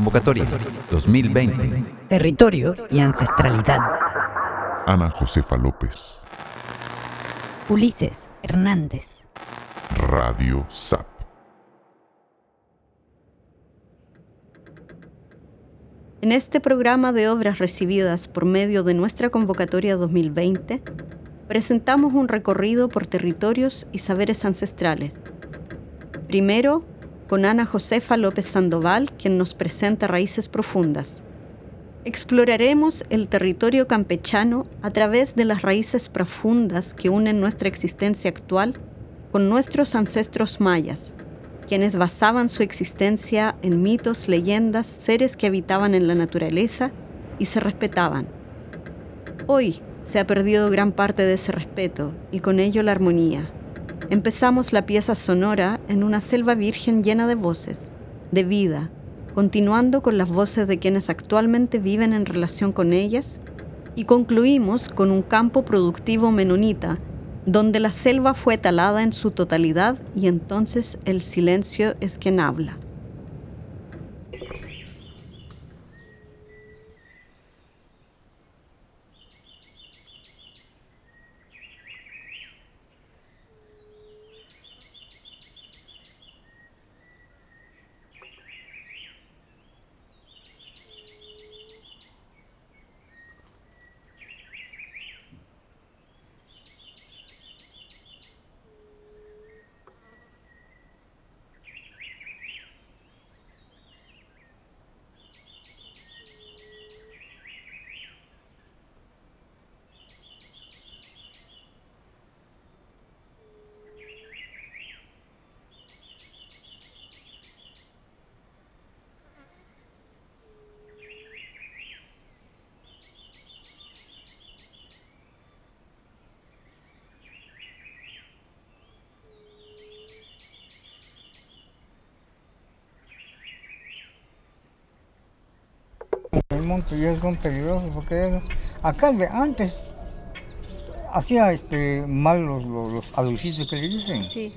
Convocatoria 2020. Territorio y ancestralidad. Ana Josefa López. Ulises Hernández. Radio SAP. En este programa de obras recibidas por medio de nuestra convocatoria 2020, presentamos un recorrido por territorios y saberes ancestrales. Primero, con Ana Josefa López Sandoval, quien nos presenta Raíces Profundas. Exploraremos el territorio campechano a través de las raíces profundas que unen nuestra existencia actual con nuestros ancestros mayas, quienes basaban su existencia en mitos, leyendas, seres que habitaban en la naturaleza y se respetaban. Hoy se ha perdido gran parte de ese respeto y con ello la armonía. Empezamos la pieza sonora en una selva virgen llena de voces, de vida, continuando con las voces de quienes actualmente viven en relación con ellas, y concluimos con un campo productivo menonita, donde la selva fue talada en su totalidad y entonces el silencio es quien habla. El monte ya son peligrosos porque acá de antes hacía este mal los, los, que le dicen. Sí,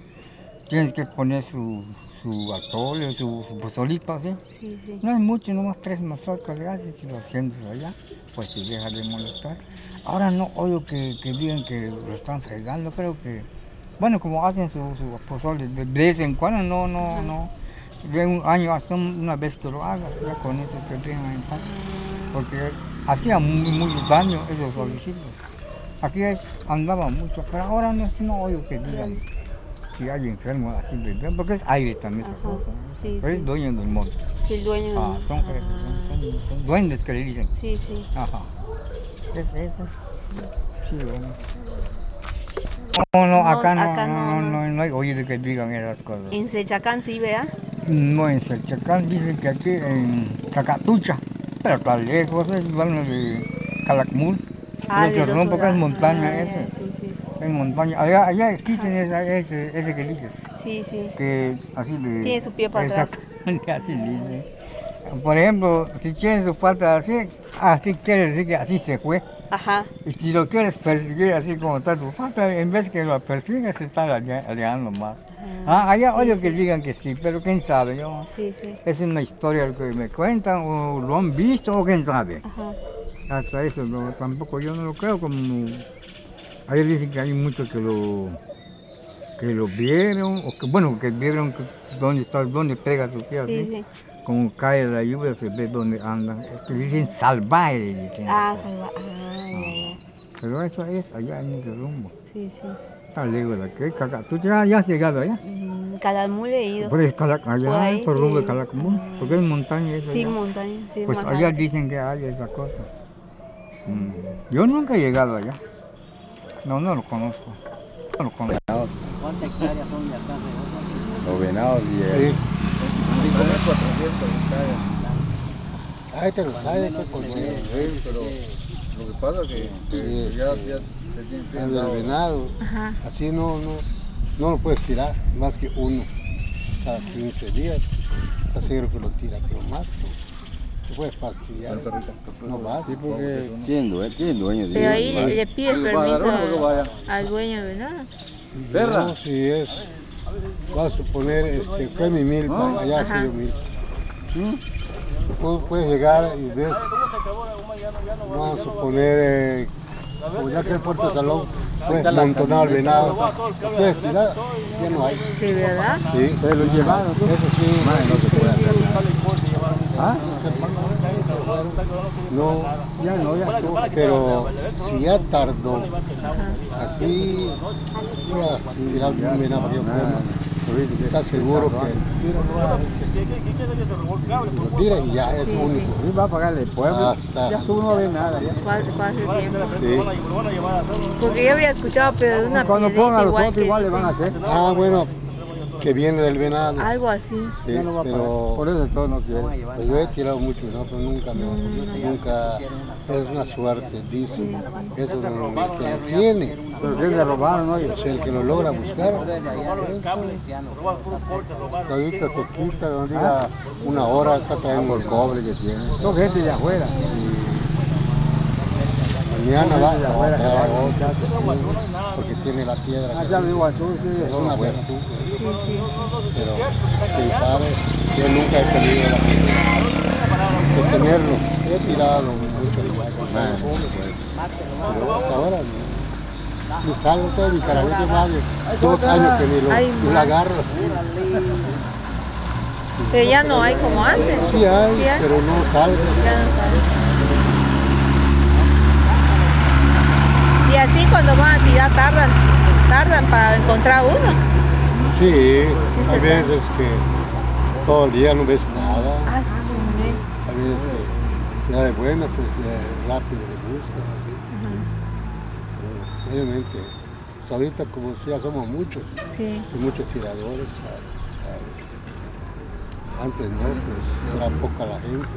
Tienes que poner su, su atole, su, su pozolito así. sí, sí. No es mucho, nomás tres mazorcas le haces y lo sientes allá, pues te deja de molestar. Ahora no oigo que, que digan que lo están fregando, creo que, bueno, como hacen su, su pozole de, de vez en cuando, no, no, no. De un año hasta un- una vez que lo haga, ya con eso te dejan en paz. Porque hacía muy, muy daño esos solicitos. Aquí andaba mucho, pero ahora no, no oigo que digan si hay enfermos así de porque es aire también esa Ajá, cosa. ¿no? sí, pero sí. es dueño del monte. Sí, el dueño. Ah, son, son- son- son duendes que le dicen. Sí, sí. Ajá. Es eso. Sí, bueno. No, no, acá no, acá no, no, no, no. no, no he oído que digan esas cosas. En Sechacán sí, vea. No, en Selchacán dicen que aquí en Cacatucha, pero está lejos, es bueno de Calakmul. Ah, rompo que es lado. montaña Ah, ese. Sí, sí, sí. Es montaña. Allá, allá existen esa, ese, ese que dices. Sí, sí. que así de... Tiene su pie para atrás. Exactamente, así dice. Por ejemplo, si tiene su pata así, así quiere decir que así se fue. Ajá. Y si lo quieres perseguir así como está tu pata, en vez que lo persigas, se está alejando más. Ah, allá oye que digan que sí, pero quién sabe, yo... Sí, sí. Es una historia que me cuentan, o lo han visto, o quién sabe. Ajá. Hasta eso no, tampoco yo no lo creo como... Ahí dicen que hay muchos que lo que lo vieron, o que bueno, que vieron que dónde está, dónde pega su pie Sí, así. sí. Como cae la lluvia se ve dónde andan. Es que dicen salvaje, dicen. Ah, salva. Ah, ya. Pero eso es allá en ese rumbo. Sí, sí. Aquí, Caca- ¿Tú ya, ya has llegado allá? Mm, Calamul he ido. Por el Calac- allá, Por ahí, por rumbo de sí. Calacmul, porque es montaña eso. Sí, allá. montaña. Sí, Pues allá alto. dicen que hay esa cosa. Mm. Yo nunca he llegado allá. No, no lo conozco. No lo conozco. ¿Cuántas hectáreas son de acá? Los venados y el... Ay, te lo sabes, qué. Sí, pero lo que pasa es que, Sí, ya, se El del venado, Ajá. así no, no, no lo puedes tirar, más que uno cada 15 días. Así creo que lo tira, pero más no. Te puedes fastidiar. No vas. Sí, porque ¿Quién dueño, quién dueño de Pero ahí le, le pide va permiso a- al dueño de nada. Perra. No, si es, vas a suponer, este, fue mi milpa, allá ha Ajá. sido milpa. Vos puedes llegar y ves, vamos a suponer, eh, como ya que el puerto salón, pues amontonado el venado, ya no hay. Sí, ¿verdad? Sí, Se lo llevaron. eso sí, no se puede hacer. ¿Ah? no, Ya no, ya pero si ya tardó, así, voy a tirar un venado está seguro que lo tira y ya es único. Y va a pagarle el pueblo. Ya tú no ves nada. Sí. Porque yo había escuchado, pero de una Cuando pongan a los otros igual le van a hacer. Ah, bueno, que viene del venado. Algo así. Sí, no va a pero Por eso todo no quiere. pues yo he tirado mucho, ¿no? pero nunca, me, nunca, es una suerte, dicen, eso no, el que lo tiene, Pero que le robaron, ¿no? Y- es el que lo logra buscar. Ahorita se quita, no diga una hora, acá traemos Por cobre que tiene. Son gente de afuera. mañana va, de va afuera va. otra, porque tiene la piedra, Allá vivo azul, sí. es una virtud, pero quién sabe, yo nunca he tenido la de tenerlo, he tirado pero hasta ahora no. Y salgo todo mi más de dos años que ni lo, Ay, ni lo más. agarro. Pero ya no hay como antes. Sí hay, Sí hay. pero no salgo. Ya no sabe. Y así cuando van a tirar tardan, tardan para encontrar uno. Sí, se hay veces que todo el día no ves nada. Ah, sí. Hay veces que ya de buena, pues de rápido le buscas, obviamente, pues ahorita como si ya somos muchos, Sí. y muchos tiradores. Antes no, pues era poca la gente.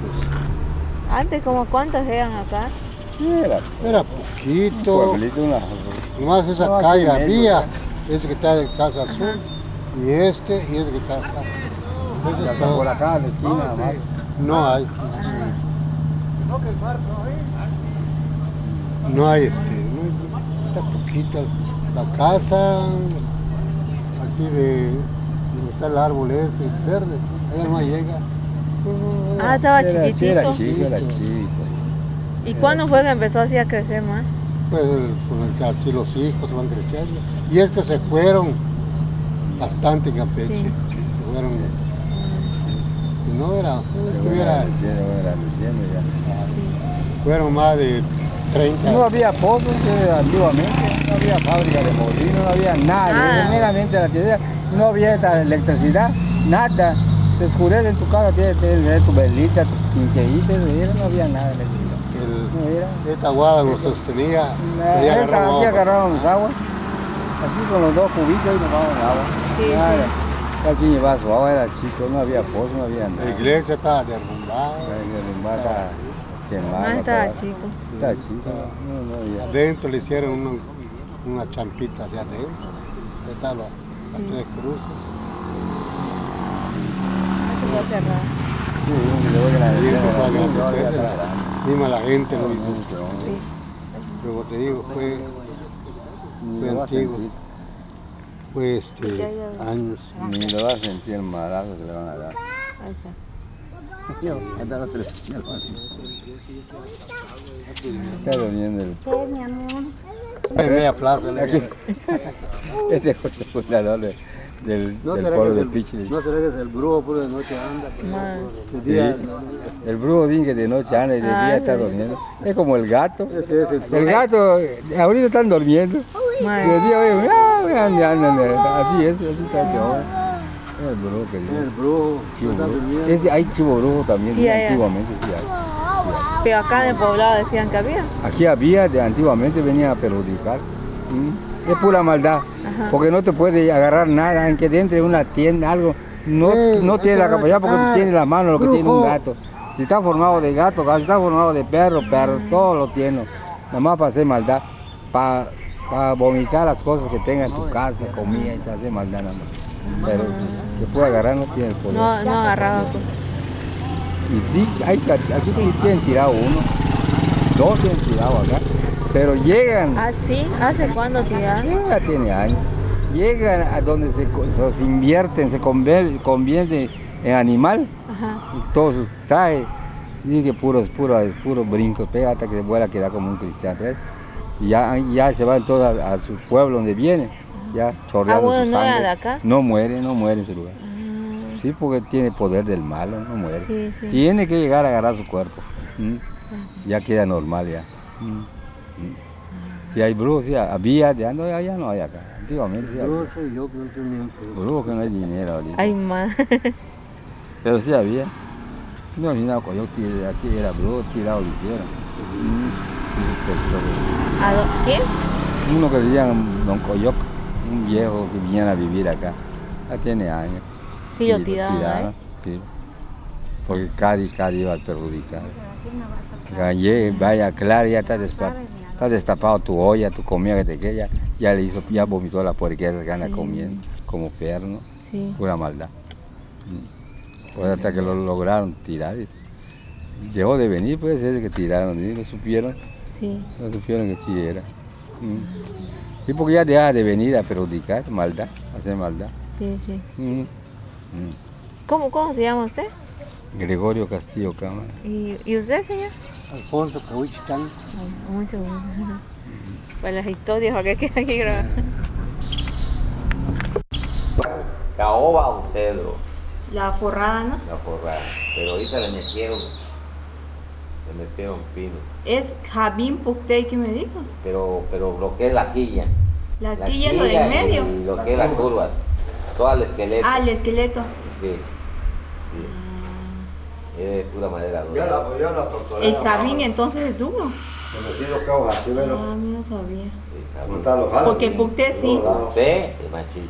Pues, Antes como cuántos eran acá. Era era poquito, pueblito, una... nomás esa No, calle había, ese que está de Casa Azul, y este, y ese que está acá. Está por acá, en la esquina. No hay. No hay este, está poquita. La casa, aquí de donde está el árbol ese, verde, allá no llega. Ah, estaba Era- chiquitito. Era chico, era chico. ¿Y cuándo fue que empezó así a crecer más? Pues con el que así los hijos van creciendo. Y es que se fueron bastante en Campeche. Sí. Se fueron. No era, Se no era- era fueron más de 30. No había pozos que antiguamente, no había fábrica de molino, no había nada, Nada. meramente la tierra, no había esta electricidad, nada. Se oscurece en tu casa, tienes tener tu velita, tu quinqueíta, eso, no había nada de electricidad. El- No era. esta guada nos sostenía. Ahí esta- agarramos aquí agua. agarrábamos agua, aquí con los dos cubitos y nos vamos agua. Sí, Nada. Cada quien llevaba su agua, era chico, no había pozo, no había nada. La iglesia estaba derrumbada. La mata quemada. Más estaba chico. Estaba chico, no, no había. Adentro le hicieron una, una champita hacia adentro. Ahí Estaban las, las tres cruces. Cerrado. Sí, le doy la Y empezó a agradecer, la- Misma la gente lo hizo. Sí. Pero como te digo, fue, fue a antiguo. Fue este, años. ni lo va a sentir el marazo que le van a dar. Ahí está. Está durmiendo el... En media plaza. Este es el fundador de- del, No del pueblo de Pichile. no será que es el brujo, puro de noche anda. pero de Sí. día, El brujo dice que de noche anda y de Ah, día está sí. durmiendo. Es como el gato. ese es el El gato, ahorita están durmiendo. Y de día, oye, ah, andan, andan, así es, así está el brujo que dice. el brujo. Chivo brujo. Ese, hay chivo brujo también, Sí, hay. antiguamente sí hay. Pero acá en el poblado decían que había. Aquí había, de antiguamente venía a perjudicar. ¿Mm? Es pura maldad, porque no te puede agarrar nada, aunque dentro de una tienda, algo, no, Sí, no tiene la capacidad porque ah, tiene la mano lo que tiene un gato. Si está formado de gato, si está formado de perro, perro, todo lo tiene. Nada más para hacer maldad, para, para vomitar las cosas que tenga en tu casa, comida y te hace maldad nada más. Pero que pueda agarrar no tiene el poder. No, no agarraba. pues. Y sí, hay, aquí sí tienen tirado uno, dos tienen tirado acá, pero llegan, Ah, sí. ¿Hace cuándo tiraron? ya tiene años, llegan a donde se, se invierten, se convierten en animal Ajá. Y todo su traje, dice que puro, puro, puro brinco, pega hasta que se vuelve a quedar como un cristiano. ¿ves? Y ya, ya se van todos a, a su pueblo donde viene, ya chorreando Ah, bueno, su sangre. de acá. No muere, no muere en ese lugar. Sí, porque tiene poder del malo, no muere. Sí, sí. Tiene que llegar a agarrar su cuerpo. Ya queda normal ya. ¿m? Si hay brujos, sí, había, ya no, ya no hay acá. Antiguamente sí había. Soy yo que no tenía que Brujos que no hay dinero ahorita. Ay, ma. Pero sí había. No imaginaba cuando yo tiré, aquí era brujo, tirado lo hicieron. Mm. ¿A ¿Quién? Uno que decían Don Coyoc, un viejo que viniera a vivir acá. Ya tiene años. Sí, lo tiraban, ¿eh? sí. Porque Cari, Cari iba a perjudicar. Gallé, vaya, claro, ya está, despa- está destapado tu olla, tu comida que te queda, ya, le hizo, ya vomitó la porquería que anda comiendo, como perro, ¿no? Sí. Pura maldad. Mm. Pues hasta que lo lograron tirar. y Dejó de venir, pues ese que tiraron, ¿sí? no supieron, Sí. no supieron que sí era. Mm. Y porque ya deja de venir a perjudicar, maldad, hacer maldad. Sí, sí. Mm. Mm. ¿Cómo, ¿Cómo se llama usted? Gregorio Castillo Cámara. ¿Y, y usted, señor? Alfonso Cahuichitán. Mucho gusto. Para las historias, para que quede aquí grabado. Caoba o cedro, La forrada, ¿no? la forrada. Pero ahorita le metieron, le metieron pino. Es Jabín Puctey que me dijo. Pero, pero lo que es la quilla. La, La quilla es lo del medio. Y lo que es la curva. Todo el esqueleto. Ah, el esqueleto. Sí. sí. Es de pura madera. Yo la, yo la torturé. El Jabín entonces es duro. Me metí los cabos así, ¿ves? Ah, no sabía. Sí, está ¿Cómo bien. están los jalos? Porque Pucté sí. Usted y machichi.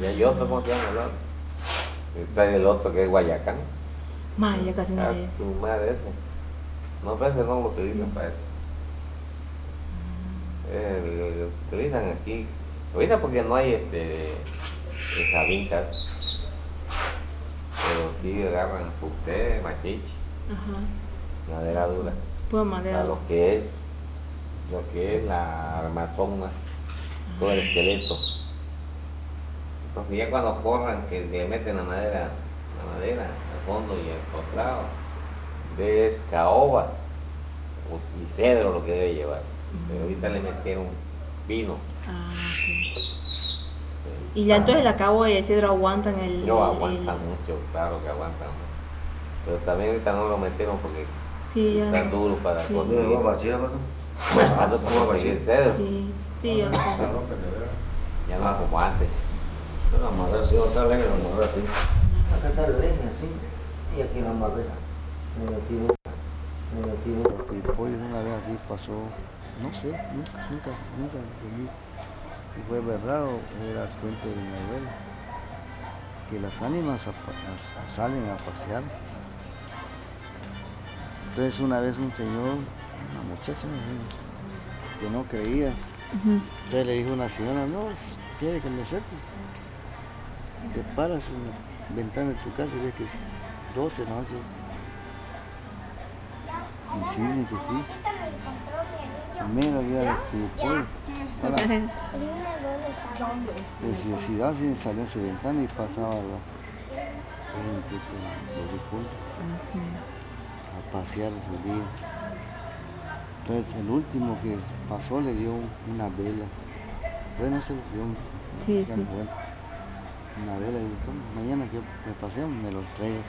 Y hay otro, ¿cómo se llama el otro? Está el otro que es Guayacán. Más, ya casi no es. su madre ese. No parece no lo utilizan para eso. Eh, lo, lo utilizan aquí. Ahorita porque no hay este vinca. Pero sí agarran puté, machichi, Ajá. madera dura. Pura A madera. lo que es, lo que es la armatoma, todo el esqueleto. Entonces ya cuando corran que le meten la madera, la madera al fondo y al costado, ves caoba o- y cedro lo que debe llevar. Pero ahorita le metieron pino. Ah, ok. Y ya entonces la cabo y el cedro aguantan el. No el- aguantan mucho, claro que aguantan. Pero también ahorita no lo metieron porque Sí, ya. está no. duro para Sí. conseguir. Cuando como conseguir cedro, Sí, sí, ya. sé. ya no es como antes. La madera así, otra leña, la madera así. Acá está la leña así. Y aquí la madera. Metí Porque después una vez así pasó, no sé, nunca, nunca, nunca entendí si fue verdad o era cuento de mi abuela, que las ánimas a- a- salen a pasear. Entonces una vez un señor, una muchacha, que no creía, entonces le dijo una señora, no, quiere que me te paras en la ventana de tu casa y ves que 12 no hace y sí, ni que sí. Primero día que después, hola, preciosidad sí salió a su ventana y pasaba la gente con los difuntos a pasear su día. Entonces el último que pasó le dio una vela. Bueno, se lo dio un- Sí, sí. Una vela y dijo, mañana que me paseo me lo traigas.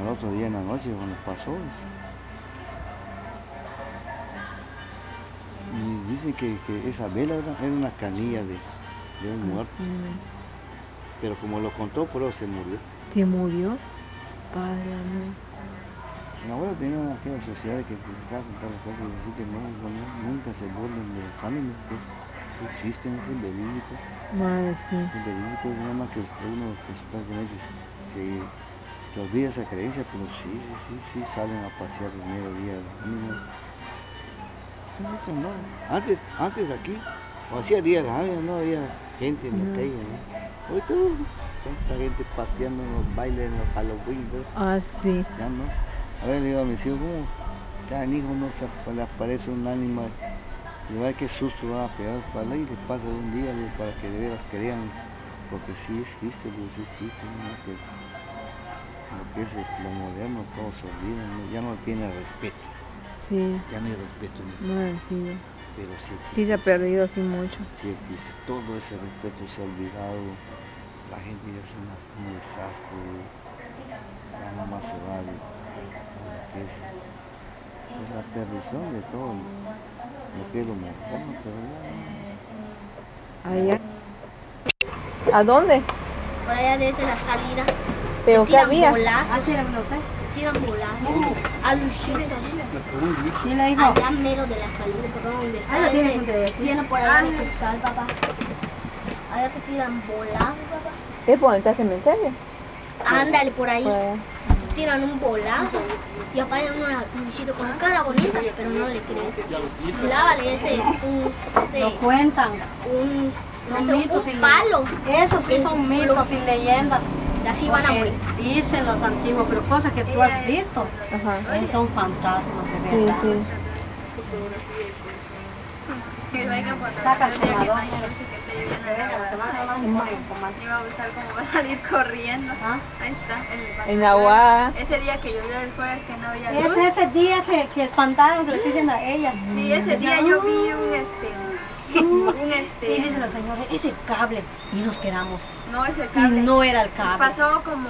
Al otro día en la noche cuando pasó. Y dicen que, que esa vela era, era una canilla de, de un muerto. Pero como lo contó, por eso se murió. Se murió. Padre. Mi abuelo tenía aquella sociedad que empezaba a contar las cosas y decir que no, no, no, nunca se burlen de los ánimos, que que existen, es verídico. Madre, sí. Es verídico, es nada más que uno supuestamente se, se olvida esa creencia, pero sí, sí, sí, salen a pasear el mediodía los. Antes, antes aquí, o hacía días antes no había gente en la calle, ¿no? Ahorita uh, tanta gente paseando en los bailes, en los Halloween, Ah, sí. ya no. A ver, le digo a mis hijos, ¿cómo? Cada hijo no se le aparece un ánima y va qué susto van a pegar para y les pasa un día para que de veras crean porque sí existe, pues sí existe, ¿no? Lo que es este, lo moderno, todo se olvida, ¿no? ya no tiene respeto, Sí, ya no hay respeto en eso, no, sí. pero sí existe, Sí se ha perdido así mucho. sí existe, todo ese respeto se ha olvidado, la gente ya es una- un desastre, ya nomás se va de, a lo que es, es la perdición de todo lo que es lo moderno, pero ya no. Allá. ¿A dónde? Por allá desde la salida. ¿Pero tiran había? bolazos. Te tiran bolazos. A Luchito. Allá mero de la salida, por donde está. Ah, la tiene este. Tiene por allá de cruzar, papá. Allá te tiran bolazos, papá. ¿Es por donde está el cementerio? Ándale por ahí. Te tiran un bolazo. Y aparece uno a Luchito con cara bonita, pero no le creen. Lávale ese, un, este, Lo cuentan. un, un- mitos un palo. Eso sí son un mitos y leyendas. Y así van a morir. Dicen los antiguos, pero cosas que tú has visto Ajá. eh, son fantasmas de Sí, verdad. sí. Saca el quemador. Iba a buscar cómo va a salir corriendo. Ahí está. El En Aguada. Ese día que llovió el jueves que no había Es luz. ese día que, que espantaron, que les dicen a ella. Sí, ese día yo vi un este. Un este. Y dicen los señores, es el cable. Y nos quedamos. No es el Y cable. no era el cable. Pasó como.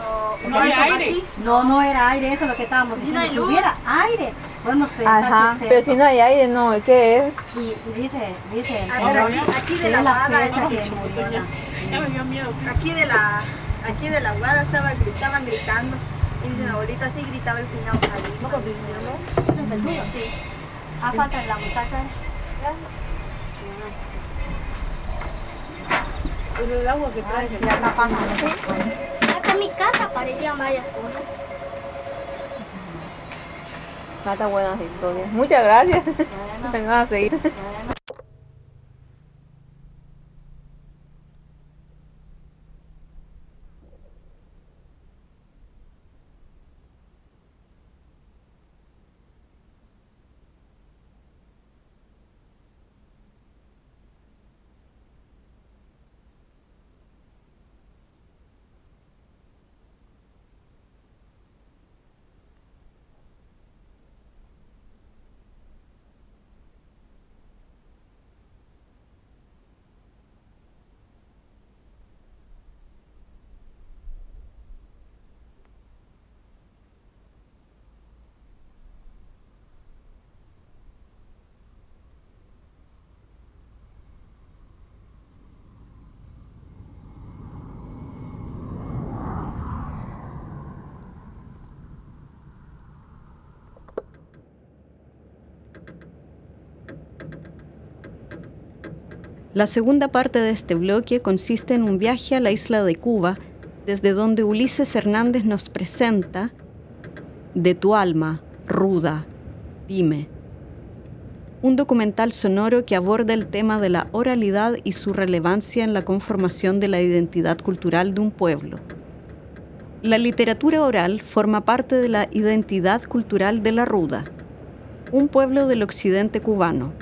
No, pasó aire. aquí. No, no era aire, eso es lo que estábamos Si diciendo. no si hubiera aire, podemos pensar Ajá. que es Pero eso. si no hay aire, no. ¿Qué es? Y dice, dice el Ah, señor aquí- aquí de la es la fecha ¿no? que murió la- Aquí de la. Aquí de la guada estaba, estaban gritando. Y dice mi abuelita, sí gritaba el final. ¿No con ¿Es el tuyo? Sí. Ah, falta la muchacha. El agua que sí, acá pasa. Hasta mi casa aparecían varias cosas. Mata buenas historias. Muchas gracias. Vengan a seguir. La segunda parte de este bloque consiste en un viaje a la isla de Cuba, desde donde Ulises Hernández nos presenta De tu alma, ruda, dime. Un documental sonoro que aborda el tema de la oralidad y su relevancia en la conformación de la identidad cultural de un pueblo. La literatura oral forma parte de la identidad cultural de la Ruda, un pueblo del occidente cubano.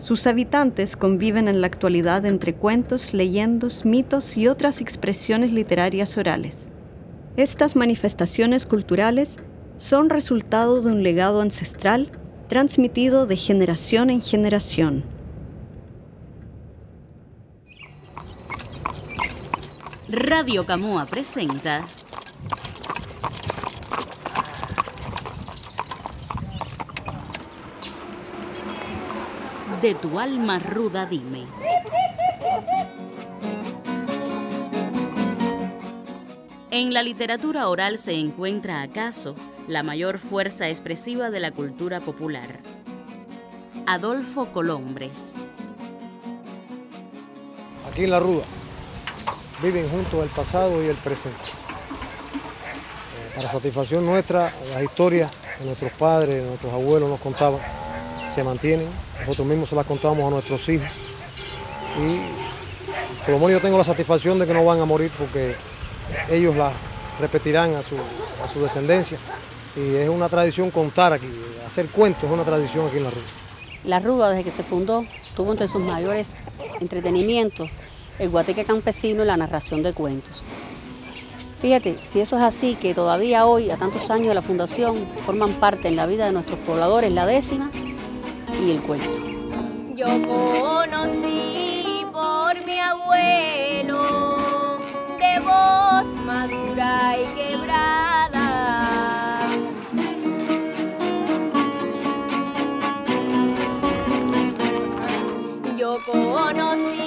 Sus habitantes conviven en la actualidad entre cuentos, leyendas, mitos y otras expresiones literarias orales. Estas manifestaciones culturales son resultado de un legado ancestral transmitido de generación en generación. Radio Camoa presenta De tu alma ruda dime. En la literatura oral se encuentra acaso la mayor fuerza expresiva de la cultura popular. Adolfo Colombres. Aquí en La Ruda viven juntos el pasado y el presente. Eh, para satisfacción nuestra, las historias que nuestros padres, nuestros abuelos nos contaban se mantienen. Nosotros mismos se las contamos a nuestros hijos. Y por lo menos yo tengo la satisfacción de que no van a morir porque ellos las repetirán a su, a su descendencia. Y es una tradición contar aquí, hacer cuentos es una tradición aquí en La Ruda. La Ruda, desde que se fundó, tuvo entre sus mayores entretenimientos el guateque campesino y la narración de cuentos. Fíjate, si eso es así, que todavía hoy, a tantos años de la fundación, forman parte en la vida de nuestros pobladores la décima Yo conocí por mi abuelo de voz madura y quebrada. Yo conocí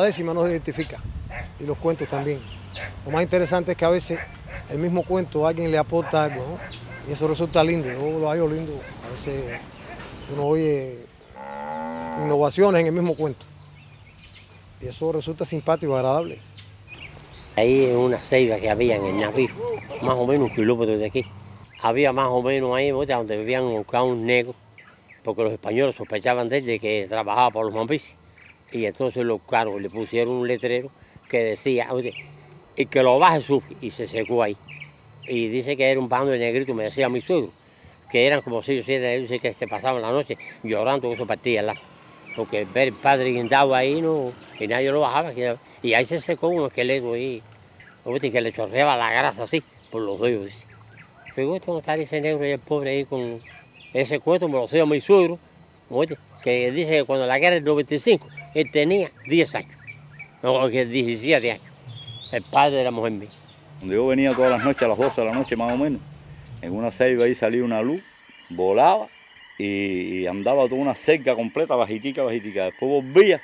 La décima nos identifica y los cuentos también. Lo más interesante es que a veces el mismo cuento alguien le aporta algo ¿no? y eso resulta lindo. Yo lo hallo lindo. A veces uno oye innovaciones en el mismo cuento y eso resulta simpático, agradable. Ahí en una ceiba que había en el Navío, más o menos un kilómetro de aquí. Había más o menos ahí donde vivían un negro, porque los españoles sospechaban de él de que trabajaba por los mambises. Y entonces los cargos le pusieron un letrero que decía, oye, y que lo baje sufre, y se secó ahí. Y dice que era un bando de negritos, me decía mi suegro, que eran como seis o siete ellos que se pasaban la noche llorando con su partida lado. Porque ver el padre guindado ahí no, y nadie lo bajaba. Y ahí se secó un esqueleto ahí, que le chorreaba la grasa así, por los dedos. Fíjate cómo está ese negro y el pobre ahí con ese cuento, me lo a mi suegro, que dice que cuando la guerra del 95, él tenía 10 años, no, que 17 años, el padre de la mujer mía. Donde yo venía todas las noches, a las 12 de la noche más o menos, en una ceiba ahí salía una luz, volaba y, andaba toda una cerca completa, bajitica, bajitica. Después volvía,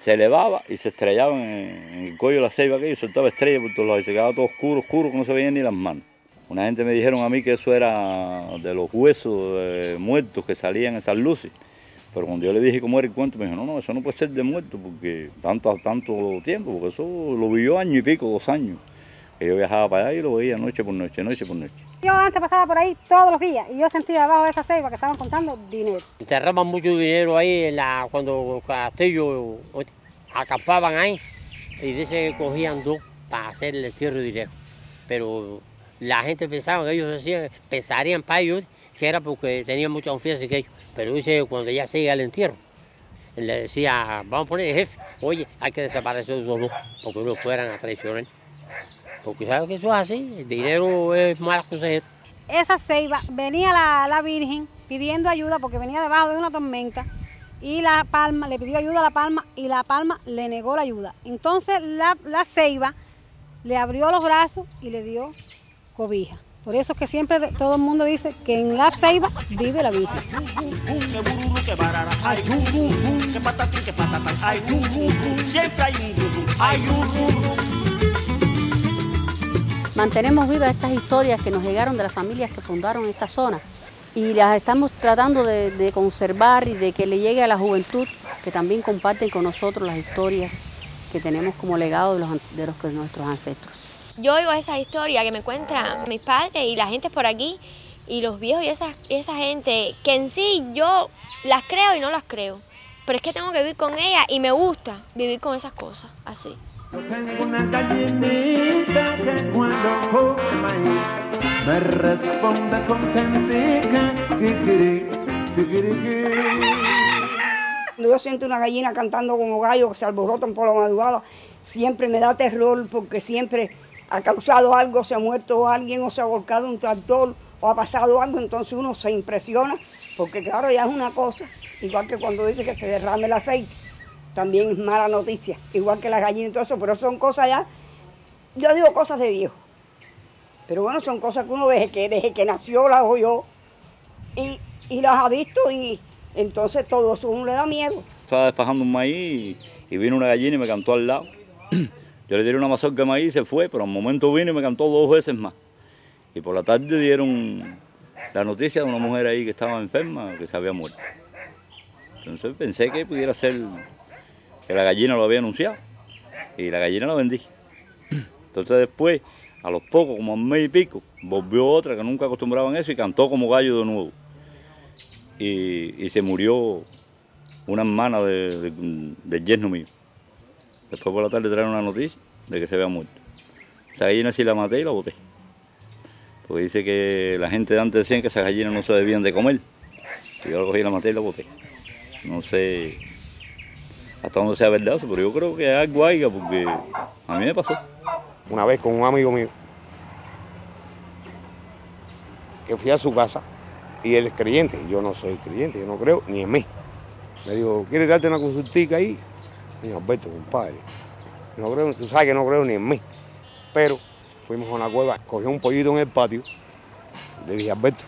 se elevaba y se estrellaba en, el cuello de la ceiba aquello y soltaba estrellas por todos lados y se quedaba todo oscuro, oscuro, que no se veían ni las manos. Una gente me dijeron a mí que eso era de los huesos muertos que salían esas luces. Pero cuando yo le dije cómo era el cuento, me dijo, no, no, eso no puede ser de muerto, porque tanto, tanto tiempo, porque eso lo vivió año y pico, dos años. Que yo viajaba para allá y lo veía noche por noche, noche por noche. Yo antes pasaba por ahí todos los días y yo sentía debajo de esa ceiba que estaban contando dinero. Enterraban mucho dinero ahí en la, cuando Castillo acampaban ahí y dice que cogían dos para hacer el entierro de dinero. Pero la gente pensaba que ellos decían, pensarían para ellos que era porque tenían mucha confianza en ellos. Pero dice cuando ya se llega al entierro, le decía, vamos a poner el jefe, oye, hay que desaparecer esos dos, porque no fueran a traicionar. Porque sabes que eso es así, el dinero es mal consejero. Esa ceiba venía la, la Virgen pidiendo ayuda porque venía debajo de una tormenta y la palma le pidió ayuda a la palma y la palma le negó la ayuda. Entonces la, la ceiba le abrió los brazos y le dio cobija. Por eso es que siempre todo el mundo dice que en la ceiba vive la siempre hay un rum. Mantenemos vivas estas historias que nos llegaron de las familias que fundaron esta zona y las estamos tratando de, de conservar y de que le llegue a la juventud que también comparten con nosotros las historias que tenemos como legado de, los, an- de los, de nuestros ancestros. Yo oigo esa historia que me cuentan mis padres y la gente por aquí y los viejos y esa, esa gente que en sí yo las creo y no las creo. Pero es que tengo que vivir con ellas y me gusta vivir con esas cosas así. Tengo una gallinita que cuando come me responde kikiriki. Cuando yo siento una gallina cantando como gallo que se alborotan por la madrugada, siempre me da terror porque siempre ha causado algo, se ha muerto alguien o se ha volcado un tractor o ha pasado algo, entonces uno se impresiona porque claro, ya es una cosa, igual que cuando dice que se derrame el aceite, también es mala noticia, igual que las gallinas y todo eso, pero son cosas ya, yo digo cosas de viejo, pero bueno, son cosas que uno desde que, desde que nació las oyó y, y las ha visto y entonces todo eso uno le da miedo. Estaba despajando un maíz y vino una gallina y me cantó al lado. Yo le tiré una mazorca de maíz y se fue, pero al momento vino y me cantó dos veces más. Y por la tarde dieron la noticia de una mujer ahí que estaba enferma, que se había muerto. Entonces pensé que pudiera ser que la gallina lo había anunciado. Y la gallina la vendí. Entonces después, a los pocos, como un mes y pico, volvió otra que nunca acostumbraban eso y cantó como gallo de nuevo. Y, y se murió una hermana de, de, del yerno mío. Después por la tarde trajeron una noticia de que se había muerto. Esa gallina sí la maté y la boté. Porque dice que la gente de antes decían que esas gallinas no se debían de comer. Y yo la cogí, la maté y la boté. No sé hasta dónde sea verdad pero yo creo que algo haya porque a mí me pasó. Una vez con un amigo mío, que fui a su casa y él es creyente, yo no soy creyente, yo no creo ni en mí. Me dijo, ¿quieres darte una consultica ahí? Yo, Alberto, compadre, no creo, tú sabes que no creo ni en mí. Pero fuimos a una cueva, cogí un pollito en el patio, le dije, Alberto,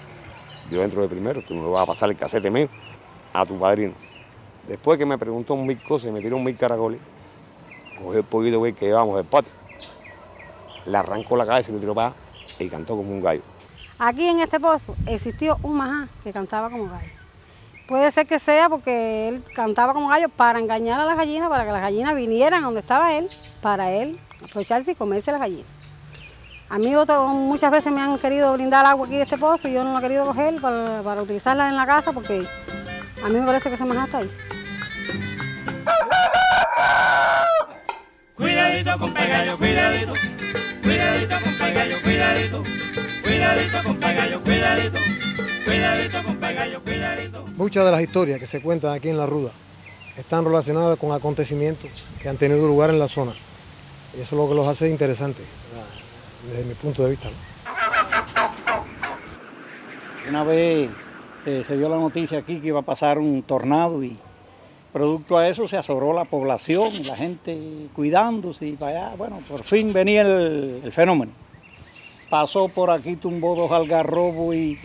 yo entro de primero, tú no le vas a pasar el casete mío a tu padrino. Después que me preguntó mil cosas y me tiró mil caracoles, cogí el pollito güey, que llevamos del patio, le arrancó la cabeza y lo tiró para y cantó como un gallo. Aquí en este pozo existió un majá que cantaba como gallo. Puede ser que sea porque él cantaba como gallo para engañar a las gallinas, para que las gallinas vinieran donde estaba él, para él aprovecharse y comerse las gallinas. A mí otro- muchas veces me han querido brindar agua aquí de este pozo y yo no la he querido coger para, utilizarla en la casa porque a mí me parece que ese majá está ahí. Cuidadito con pegallo, cuidadito. Cuidadito con pegallo, cuidadito. Cuidadito con pegallo, cuidadito. Cuidadito con pegallo, cuidadito. Muchas de las historias que se cuentan aquí en La Ruda están relacionadas con acontecimientos que han tenido lugar en la zona. Y eso es lo que los hace interesantes, desde mi punto de vista. ¿no? Una vez eh, se dio la noticia aquí que iba a pasar un tornado y producto a eso se azoró la población, y la gente cuidándose y para allá. Bueno, por fin venía el, el fenómeno. Pasó por aquí, tumbó dos algarrobos y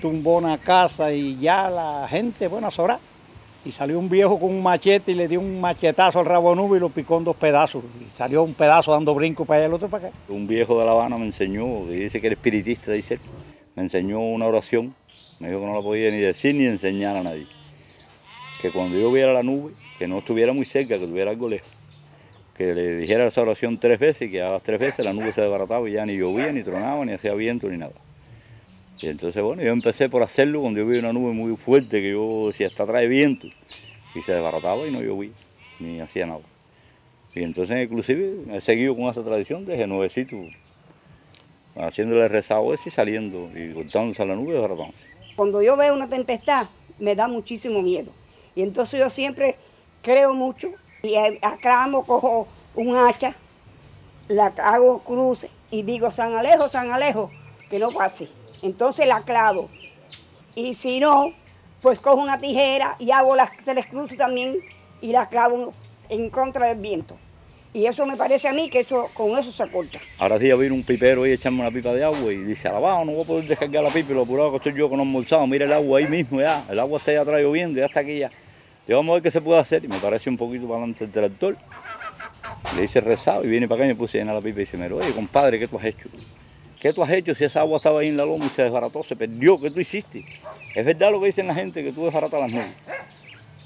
tumbó una casa y ya la gente, bueno, azorá. Y salió un viejo con un machete y le dio un machetazo al rabo nubo y lo picó en dos pedazos. Y salió un pedazo dando brinco para allá, el otro para acá. Un viejo de La Habana me enseñó, que dice que era espiritista, dice él, me enseñó una oración, me dijo que no la podía ni decir ni enseñar a nadie. Que cuando yo viera la nube, que no estuviera muy cerca, que estuviera algo lejos, que le dijera esa oración tres veces y que a las tres veces la nube se desbarataba y ya ni llovía, ni tronaba, ni hacía viento, ni nada. Y entonces, bueno, yo empecé por hacerlo cuando yo vi una nube muy fuerte, que yo decía, está trae viento, y se desbarataba y no llovía, ni hacía nada. Y entonces, inclusive, he seguido con esa tradición desde nuevecito, haciéndole rezado ese y saliendo, y cortándose a la nube y desbaratándose. Cuando yo veo una tempestad, me da muchísimo miedo. Y entonces yo siempre creo mucho y eh, aclamo, cojo un hacha, la hago cruce y digo, San Alejo, San Alejo, que no pase. Entonces la clavo. Y si no, pues cojo una tijera y hago las tres cruces también y las clavo en contra del viento. Y eso me parece a mí que eso con eso se corta. Ahora sí ya vino un pipero y echarme una pipa de agua y dice, alabado, no voy a poder descargar la pipa y lo apurado que estoy yo no he almorzado, mira el agua ahí mismo ya, el agua está ya atrás lloviendo, ya está aquí ya. Y vamos a ver qué se puede hacer y me parece un poquito para adelante el tractor. Le dice rezado y viene para acá y me puse a llenar la pipa y dice, mira, oye compadre, ¿qué tú has hecho? ¿Qué tú has hecho si esa agua estaba ahí en la loma y se desbarató, se perdió? ¿Qué tú hiciste? Es verdad lo que dicen la gente, que tú desbaratas las nubes.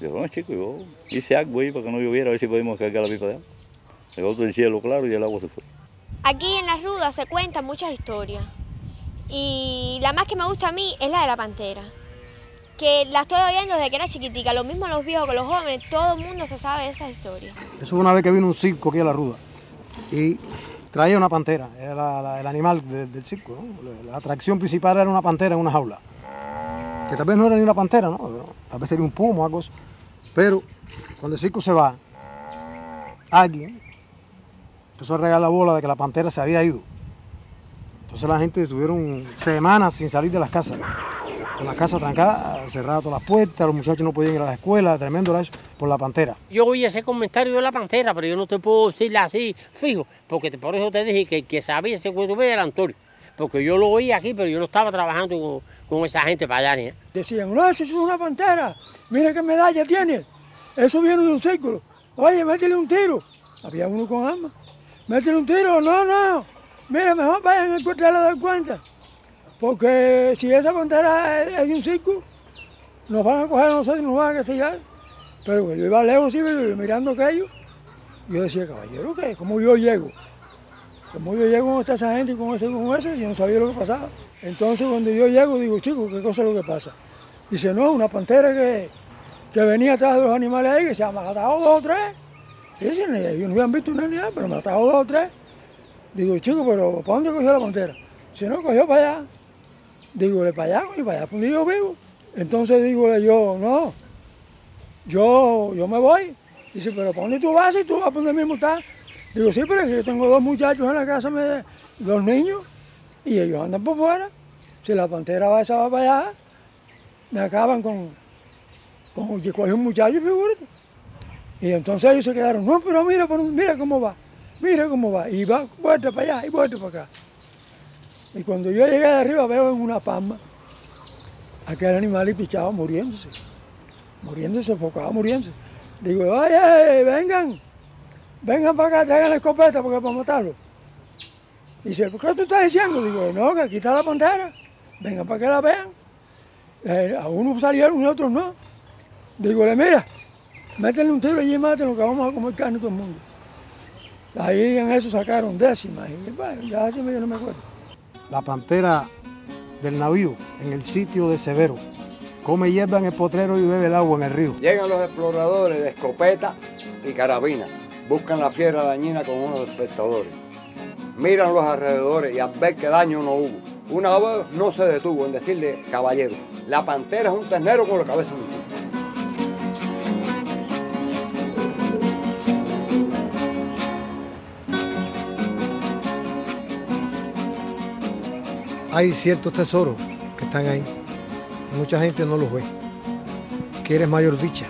Yo, bueno, chico, yo hice algo ahí para que no lloviera, a ver si podemos cargar la pipa de agua. Llegó todo el cielo claro y el agua se fue. Aquí en las rudas se cuentan muchas historias. Y la más que me gusta a mí es la de la pantera. Que la estoy oyendo desde que era chiquitica. Lo mismo los viejos que los jóvenes, todo el mundo se sabe esa historia. Eso fue una vez que vino un circo aquí a La Ruda y traía una pantera, era el animal de- del circo. La atracción principal era una pantera en una jaula. Que tal vez no era ni una pantera, ¿no? Tal vez sería un puma o algo. Pero cuando el circo se va, alguien empezó a regar la bola de que la pantera se había ido. Entonces la gente estuvieron semanas sin salir de las casas. Con las casas trancadas, cerradas todas las puertas, los muchachos no podían ir a la escuela, tremendo eso, por la pantera. Yo oí ese comentario de la pantera, pero yo no te puedo decirle así fijo, porque te- por eso te dije que el que sabía ese cuento era Antonio. Porque yo lo oí aquí, pero yo no estaba trabajando con, con esa gente para allá. nada. Decían, no, eso es una pantera. Mira qué medalla tiene. Eso viene de un círculo. Oye, métele un tiro. Había uno con arma. Métele un tiro. No, no. Mira, mejor vayan a encontrarla a dar cuenta. Porque si esa pantera es de un círculo, nos van a coger a nosotros y nos van a castigar. Pero yo iba lejos, pero mirando aquello. Yo decía, caballero, ¿qué? ¿Cómo yo llego? Como yo llego con esa gente y con ese con ese, yo no sabía lo que pasaba. Entonces cuando yo llego digo, chico, ¿qué cosa es lo que pasa? Dice, no, una pantera que, que venía atrás de los animales ahí, que se ha matado dos o tres. Y dicen, ellos no habían visto una ni nada, pero matado dos o tres. Digo, chico, pero ¿para dónde cogió la pantera? Dice, no, cogió para allá. Digo, para allá, para allá, donde yo vivo. Entonces digo yo, no, yo, yo me voy. Dice, pero ¿para dónde tú vas y tú vas para donde mismo estás? Digo, sí, pero yo tengo dos muchachos en la casa, me, dos niños, y ellos andan por fuera. Si la pantera va esa va para allá, me acaban con, con coge un muchacho, figúrate. Y entonces ellos se quedaron, no, pero mira, mira cómo va, mira cómo va. Y va, vuelta para allá y vuelta para acá. Y cuando yo llegué de arriba veo en una palma aquel animal y pichado muriéndose, muriéndose, sofocado, muriéndose. Digo, oye, vengan, vengan para acá, traigan la escopeta porque para matarlo. Dice, ¿por qué tú estás diciendo? Digo, no, que aquí está la pantera, vengan para que la vean. Eh, a unos salieron y a otros no. Digo, mira, métele un tiro allí y mátenlo que vamos a comer carne todo el mundo. Ahí en eso sacaron décimas y bueno, ya décimas yo no me acuerdo. La pantera del navío en el sitio de Severo. Come hierba en el potrero y bebe el agua en el río. Llegan los exploradores de escopeta y carabina. Buscan la fiera dañina con unos espectadores. Miran los alrededores y al ver que daño no hubo. Una vez no se detuvo en decirle, caballero, la pantera es un ternero con la cabeza Hay ciertos tesoros que están ahí y mucha gente no los ve. Quieres mayor dicha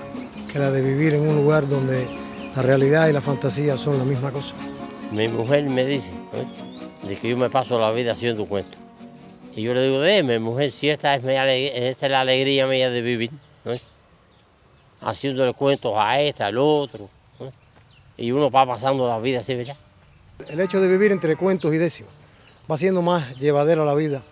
que la de vivir en un lugar donde la realidad y la fantasía son la misma cosa. Mi mujer me dice de que yo me paso la vida haciendo cuentos. Y yo le digo, déjeme, mujer, si esta es, mi esta es la alegría mía de vivir, ¿oíste? haciéndole cuentos a esta, al otro. Y uno va pasando la vida así, ¿verdad? El hecho de vivir entre cuentos y décimos va siendo más llevadera la vida,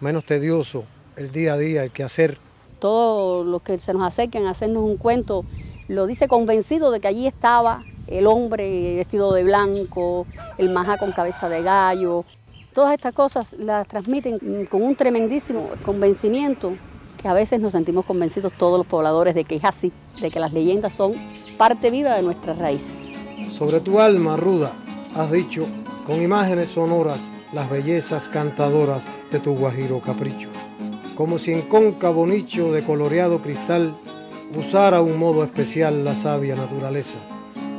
menos tedioso el día a día, el quehacer. Todos los que se nos acercan a hacernos un cuento lo dice convencido de que allí estaba el hombre vestido de blanco, el majá con cabeza de gallo. Todas estas cosas las transmiten con un tremendísimo convencimiento que a veces nos sentimos convencidos todos los pobladores de que es así, de que las leyendas son parte viva de nuestra raíz. Sobre tu alma ruda has dicho con imágenes sonoras las bellezas cantadoras de tu guajiro capricho. Como si en cóncavo nicho de coloreado cristal usara un modo especial la sabia naturaleza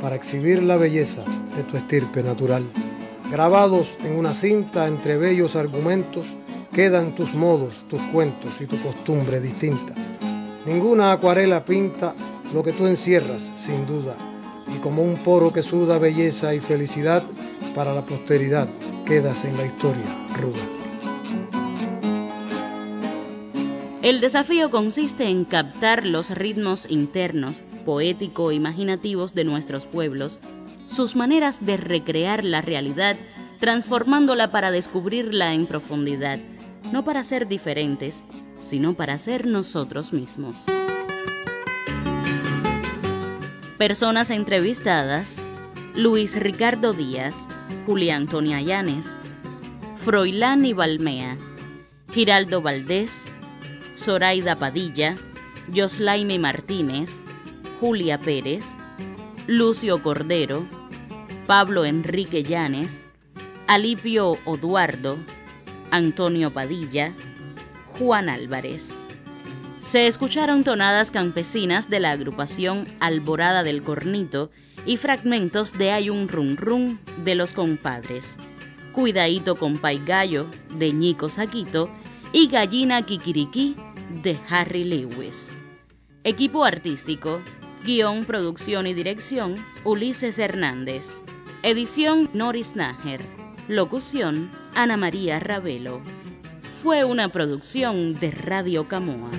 para exhibir la belleza de tu estirpe natural. Grabados en una cinta entre bellos argumentos quedan tus modos, tus cuentos y tu costumbre distinta. Ninguna acuarela pinta lo que tú encierras, sin duda, y como un poro que suda belleza y felicidad, para la posteridad quedas en la historia ruda. El desafío consiste en captar los ritmos internos, poético-imaginativos de nuestros pueblos, sus maneras de recrear la realidad, transformándola para descubrirla en profundidad, no para ser diferentes, sino para ser nosotros mismos. Personas entrevistadas: Luis Ricardo Díaz, Julia Antonia Llanes, Froilán y Giraldo Valdés, Zoraida Padilla, Yoslaime Martínez, Julia Pérez, Lucio Cordero, Pablo Enrique Llanes, Alipio Oduardo, Antonio Padilla, Juan Álvarez. Se escucharon tonadas campesinas de la agrupación Alborada del Cornito y fragmentos de Hay un Run Run de los compadres, Cuidadito con Pai Gallo de Ñico Saquito y Gallina Kikiriki de Harry Lewis. Equipo artístico, guion, producción y dirección, Ulises Hernández. Edición Noris Nájer. Locución, Ana María Ravelo. Fue una producción de Radio Camoa.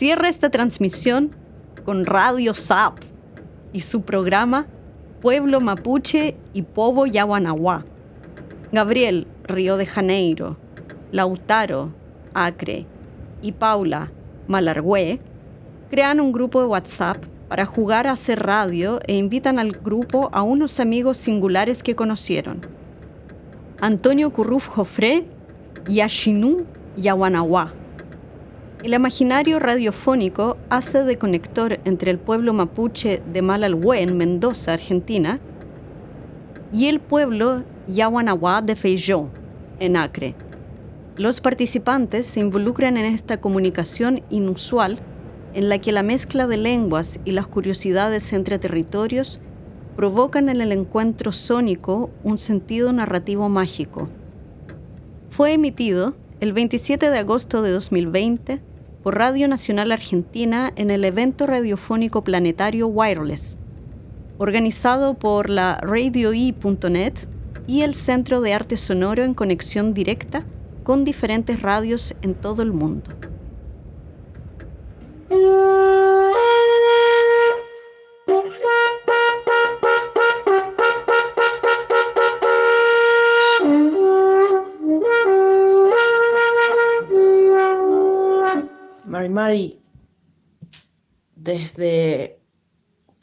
Cierra esta transmisión con Radio SAP y su programa Pueblo Mapuche y Povo Yaguanahuá. Gabriel, Río de Janeiro. Lautaro, Acre. Y Paula, Malargüe, crean un grupo de WhatsApp para jugar a hacer radio e invitan al grupo a unos amigos singulares que conocieron. Antonio Curruf Jofré y Ashinu Yawanawá. El imaginario radiofónico hace de conector entre el pueblo mapuche de Malalhue en Mendoza, Argentina, y el pueblo Yawanawá de Feijó, en Acre. Los participantes se involucran en esta comunicación inusual en la que la mezcla de lenguas y las curiosidades entre territorios provocan en el encuentro sónico un sentido narrativo mágico. Fue emitido el 27 de agosto de 2020 por Radio Nacional Argentina en el evento radiofónico planetario Wireless, organizado por la RadioE.net y el Centro de Arte Sonoro en conexión directa con diferentes radios en todo el mundo. Mari desde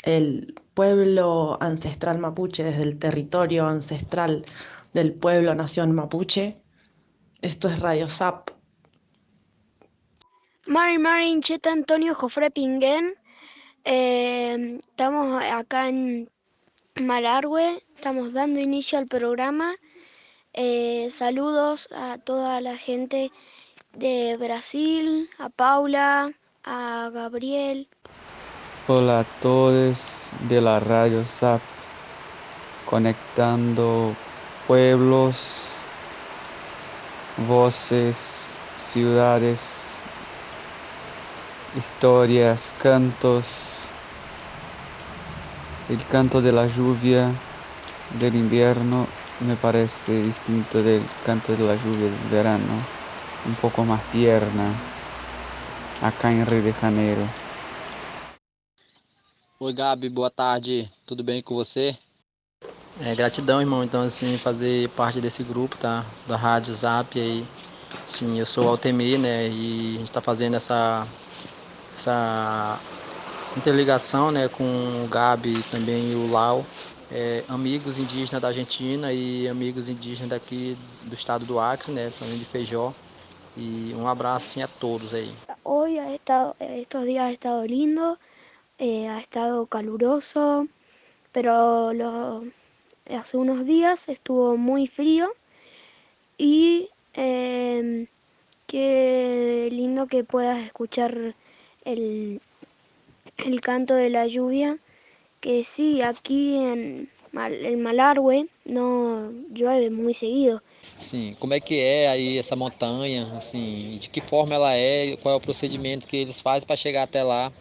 el pueblo ancestral mapuche, desde el territorio ancestral del pueblo nación mapuche, esto es Radio Zap. Mari Mari Incheta Antonio Jofre Pinguén. Eh, estamos acá en Malargüe, estamos dando inicio al programa. Eh, saludos a toda la gente de Brasil, a Paula, a Gabriel. Hola a todos de la radio SAP, conectando pueblos, voces, ciudades, historias, cantos, el canto de la lluvia del invierno me parece distinto del canto de la lluvia del verano, un poco más tierna, acá em Rio de Janeiro. Oi Gabi, boa tarde, tudo bem com você? É, gratidão, irmão, então assim, fazer parte desse grupo, tá? Da Rádio Zap aí. Sim, eu sou o Altemir, né? E a gente tá fazendo essa, essa interligação, né? Com o Gabi também e o Lau. É, amigos indígenas da Argentina e amigos indígenas daqui do estado do Acre, né? Também de Feijó. Y un abrazo a todos ahí. Hoy ha estado, estos días ha estado lindo, eh, ha estado caluroso, pero hace unos días estuvo muy frío y eh, qué lindo que puedas escuchar el, el canto de la lluvia, que sí, aquí en el Malargüe no llueve muy seguido. Sim, como é que é aí essa montanha, assim, de que forma ela é, qual é o procedimento que eles fazem para chegar até lá.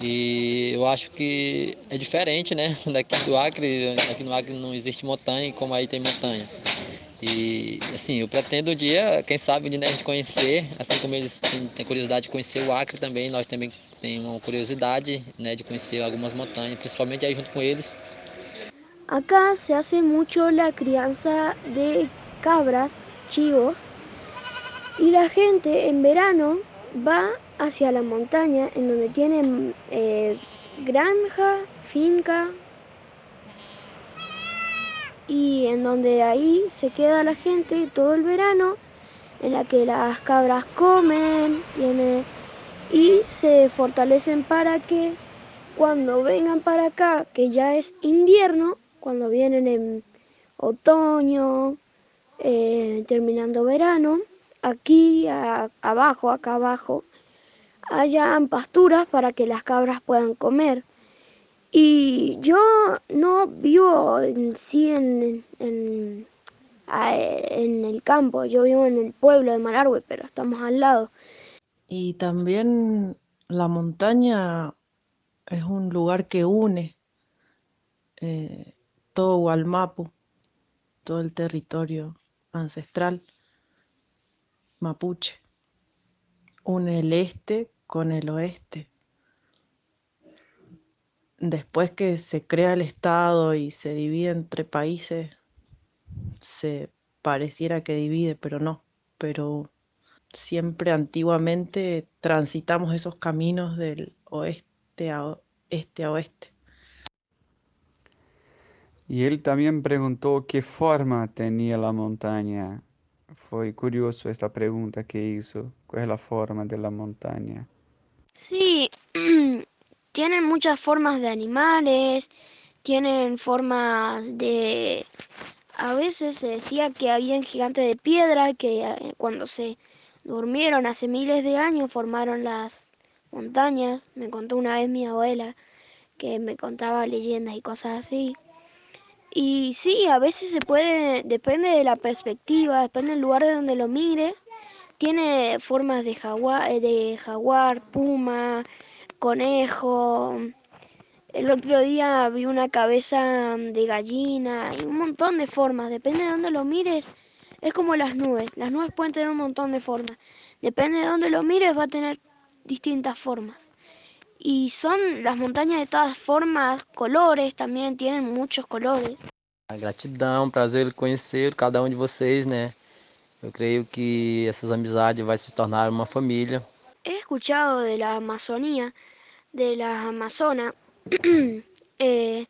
E eu acho que é diferente, né? Daqui do Acre, aqui no Acre não existe montanha, como aí tem montanha. E assim, eu pretendo um dia, quem sabe, né, a gente conhecer, assim como eles têm, têm curiosidade de conhecer o Acre também, nós também temos uma curiosidade né, de conhecer algumas montanhas, principalmente aí junto com eles. Acá se hace mucho la crianza de cabras, chivos, y la gente en verano va hacia la montaña en donde tienen eh, granja, finca, y en donde ahí se queda la gente todo el verano, en la que las cabras comen y se fortalecen para que cuando vengan para acá, que ya es invierno, cuando vienen en otoño, eh, terminando verano, aquí abajo, acá abajo, hayan pasturas para que las cabras puedan comer. Y yo no vivo en sí en, en, el campo, yo vivo en el pueblo de Malargüe, pero estamos al lado. Y también la montaña es un lugar que une eh, todo Gualmapu, todo el territorio ancestral mapuche. Une el este con el oeste. Después que se crea el Estado y se divide entre países, se pareciera que divide, pero no. Pero siempre antiguamente transitamos esos caminos del oeste a este a oeste. Y él también preguntó qué forma tenía la montaña. Fue curioso esta pregunta que hizo. ¿Cuál es la forma de la montaña? Sí, tienen muchas formas de animales, tienen formas de... A veces se decía que había gigantes de piedra que eh, cuando se durmieron hace miles de años formaron las montañas. Me contó una vez mi abuela que me contaba leyendas y cosas así. Y sí, a veces se puede, depende de la perspectiva, depende del lugar de donde lo mires. Tiene formas de jaguar, eh, de jaguar, puma, conejo. El otro día vi una cabeza de gallina y un montón de formas. Depende de dónde lo mires. Es como las nubes. Las nubes pueden tener un montón de formas. Depende de dónde lo mires, va a tener distintas formas. E são as montanhas de todas formas, colores também, tem muitos colores. Gratidão, prazer conhecer cada um de vocês, né? Eu creio que essas amizades vai se tornar uma família. He escuchado de la Amazonía, de la Amazonas. eh,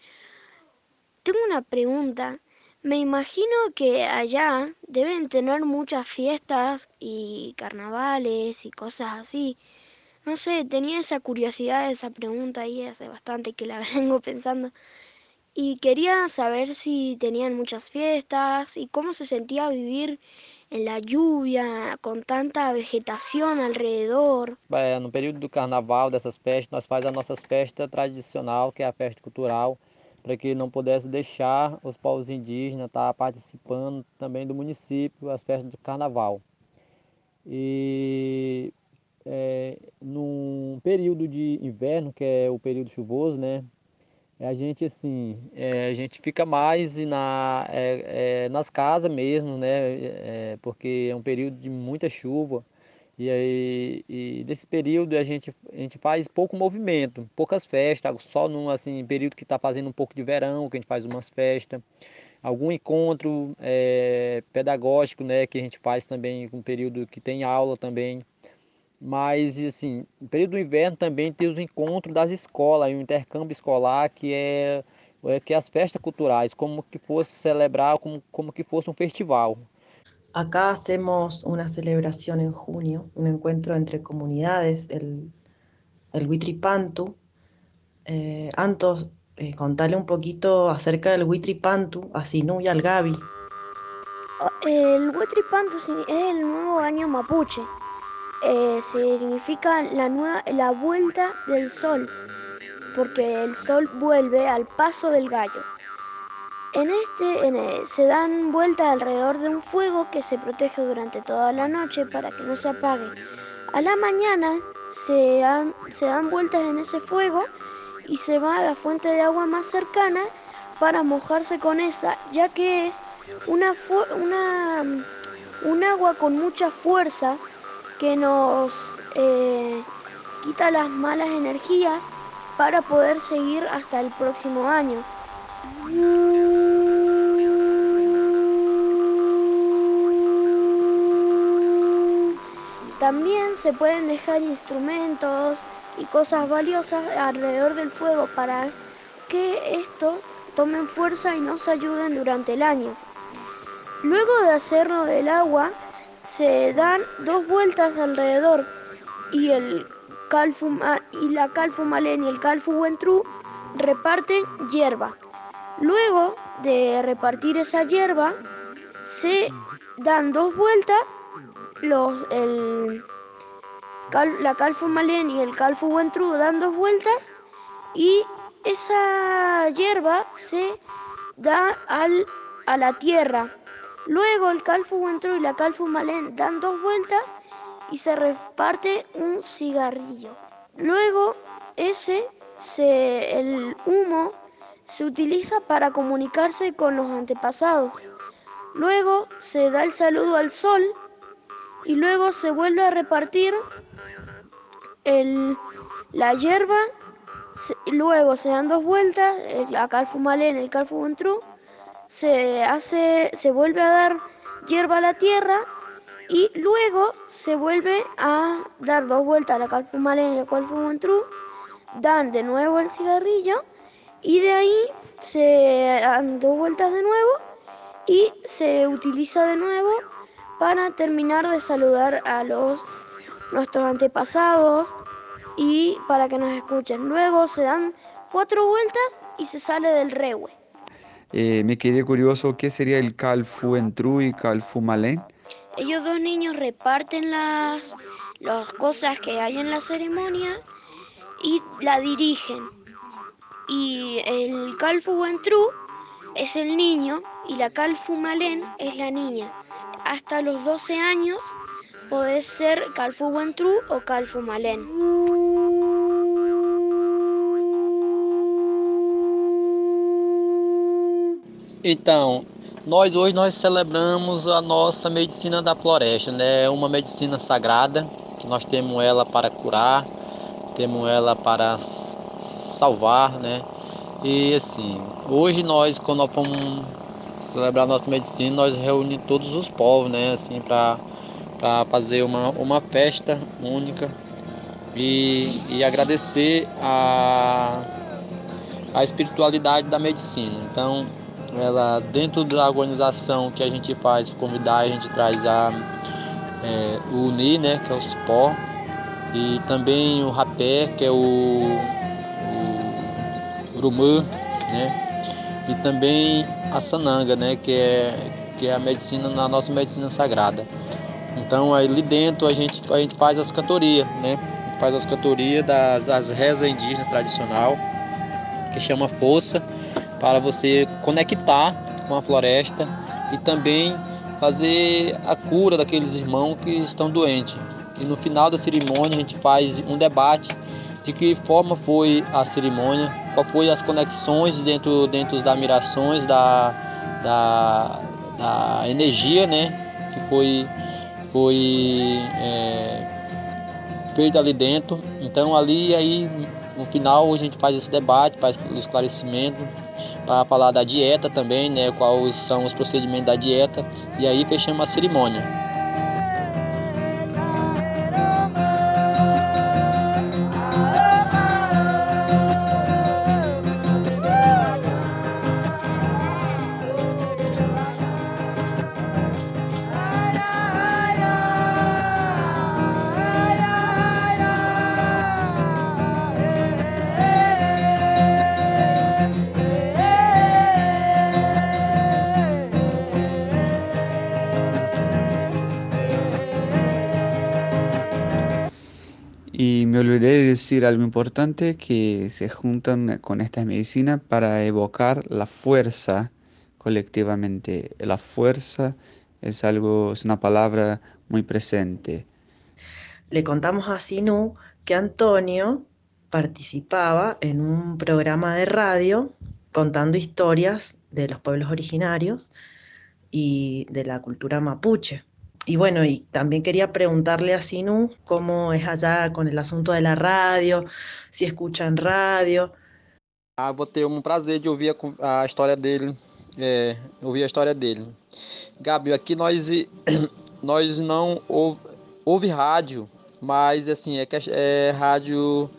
tengo una pregunta. Me imagino que allá deben tener muchas fiestas y carnavales y cosas así. No sé, tenía esa curiosidad, esa pregunta ahí hace bastante que la vengo pensando. Y quería saber si tenían muchas fiestas y cómo se sentía vivir en la lluvia, com tanta vegetação ao redor. É, no período do carnaval, dessas festas, nós fazemos a nossa festa tradicional, que é a festa cultural, para que não pudesse deixar os povos indígenas estar participando também do município, as festas de carnaval. E é, num período de inverno, que é o período chuvoso, né? A gente assim, é, a gente fica mais na, é, nas casas mesmo, né? Porque é um período de muita chuva. E aí, e desse período a gente, a gente faz pouco movimento, poucas festas, só num assim, período que está fazendo um pouco de verão, que a gente faz umas festas, algum encontro é, pedagógico, né, que a gente faz também, um período que tem aula também. Mas, assim, no período do inverno também tem os encontros das escolas, o intercâmbio escolar, que é, é que é as festas culturais, como que fosse celebrar, como, como que fosse um festival. Acá hacemos una celebración en junio, un encuentro entre comunidades, el, el Huitripantu. Eh, Antos, eh, contale un poquito acerca del Huitripantu, a Sinú y al Gaby. El Huitripantu es el nuevo año mapuche. Eh, significa la, nueva, la vuelta del sol, porque el sol vuelve al paso del gallo. En este se dan vueltas alrededor de un fuego que se protege durante toda la noche para que no se apague. A la mañana se dan, se dan vueltas en ese fuego y se va a la fuente de agua más cercana para mojarse con esa, ya que es una, una, un agua con mucha fuerza que nos eh, quita las malas energías para poder seguir hasta el próximo año. También se pueden dejar instrumentos y cosas valiosas alrededor del fuego para que esto tomen fuerza y nos ayuden durante el año. Luego de hacerlo del agua, se dan dos vueltas alrededor y el y la Calfumalen y el Calfuentru reparten hierba. Luego de repartir esa hierba, se dan dos vueltas los, el, la Calfumalen y el Calfuentru dan dos vueltas y esa hierba se da al, a la tierra Luego el calfu entró y la calfu malén dan dos vueltas y se reparte un cigarrillo. Luego ese, se, el humo, se utiliza para comunicarse con los antepasados. Luego se da el saludo al sol y luego se vuelve a repartir el, la hierba. luego se dan dos vueltas, la calfu malén, el calfu entró se hace, se vuelve a dar hierba a la tierra y luego se vuelve a dar dos vueltas a la Calfumalén y la Calfumantrú, dan de nuevo el cigarrillo y de ahí se dan dos vueltas de nuevo y se utiliza de nuevo para terminar de saludar a los nuestros antepasados y para que nos escuchen. Luego se dan cuatro vueltas y se sale del rewe. Eh, me quedé curioso, ¿qué sería el Calfuentru y Calfumalén? Ellos dos niños reparten las, las cosas que hay en la ceremonia y la dirigen. Y el Calfuentru es el niño y la Calfumalén es la niña. Hasta los 12 años podés ser Calfuentru o Calfumalén. Então, nós hoje nós celebramos a nossa medicina da floresta, né? Uma medicina sagrada que nós temos ela para curar, temos ela para salvar, né? E assim, hoje nós quando nós vamos celebrar a nossa medicina, nós reunimos todos os povos, né? Assim, para para fazer uma, uma festa única e, e agradecer a, a espiritualidade da medicina. Então, ela dentro da organização que a gente faz convidar a gente traz a é, o uni né que é o cipó e também o rapé que é o, o urumã né e também a sananga né que é que é a medicina na nossa medicina sagrada. Então ali dentro a gente a gente faz as cantorias né faz as cantorias das, das rezas indígenas tradicional que chama força para você conectar com a floresta e também fazer a cura daqueles irmãos que estão doentes. E no final da cerimônia a gente faz um debate de que forma foi a cerimônia, qual foi as conexões dentro, dentro das mirações da, da, da energia né, que foi, foi é, feita ali dentro. Então ali aí no final a gente faz esse debate, faz o esclarecimento para falar da dieta também, né, quais são os procedimentos da dieta e aí fechamos a cerimônia. Decir algo importante, que se juntan con estas medicinas para evocar la fuerza colectivamente. La fuerza es algo, es una palabra muy presente. Le contamos a Sinú que Antonio participaba en un programa de radio contando historias de los pueblos originarios y de la cultura mapuche. Y bueno, y también quería preguntarle a Sinú cómo es allá con el asunto de la radio, si escuchan radio. Ah, vou ter um prazer de ouvir a, a história dele, é, ouvir a história dele. Gabi, aqui nós, nós não ouve, ouve rádio, mas assim, é, é rádio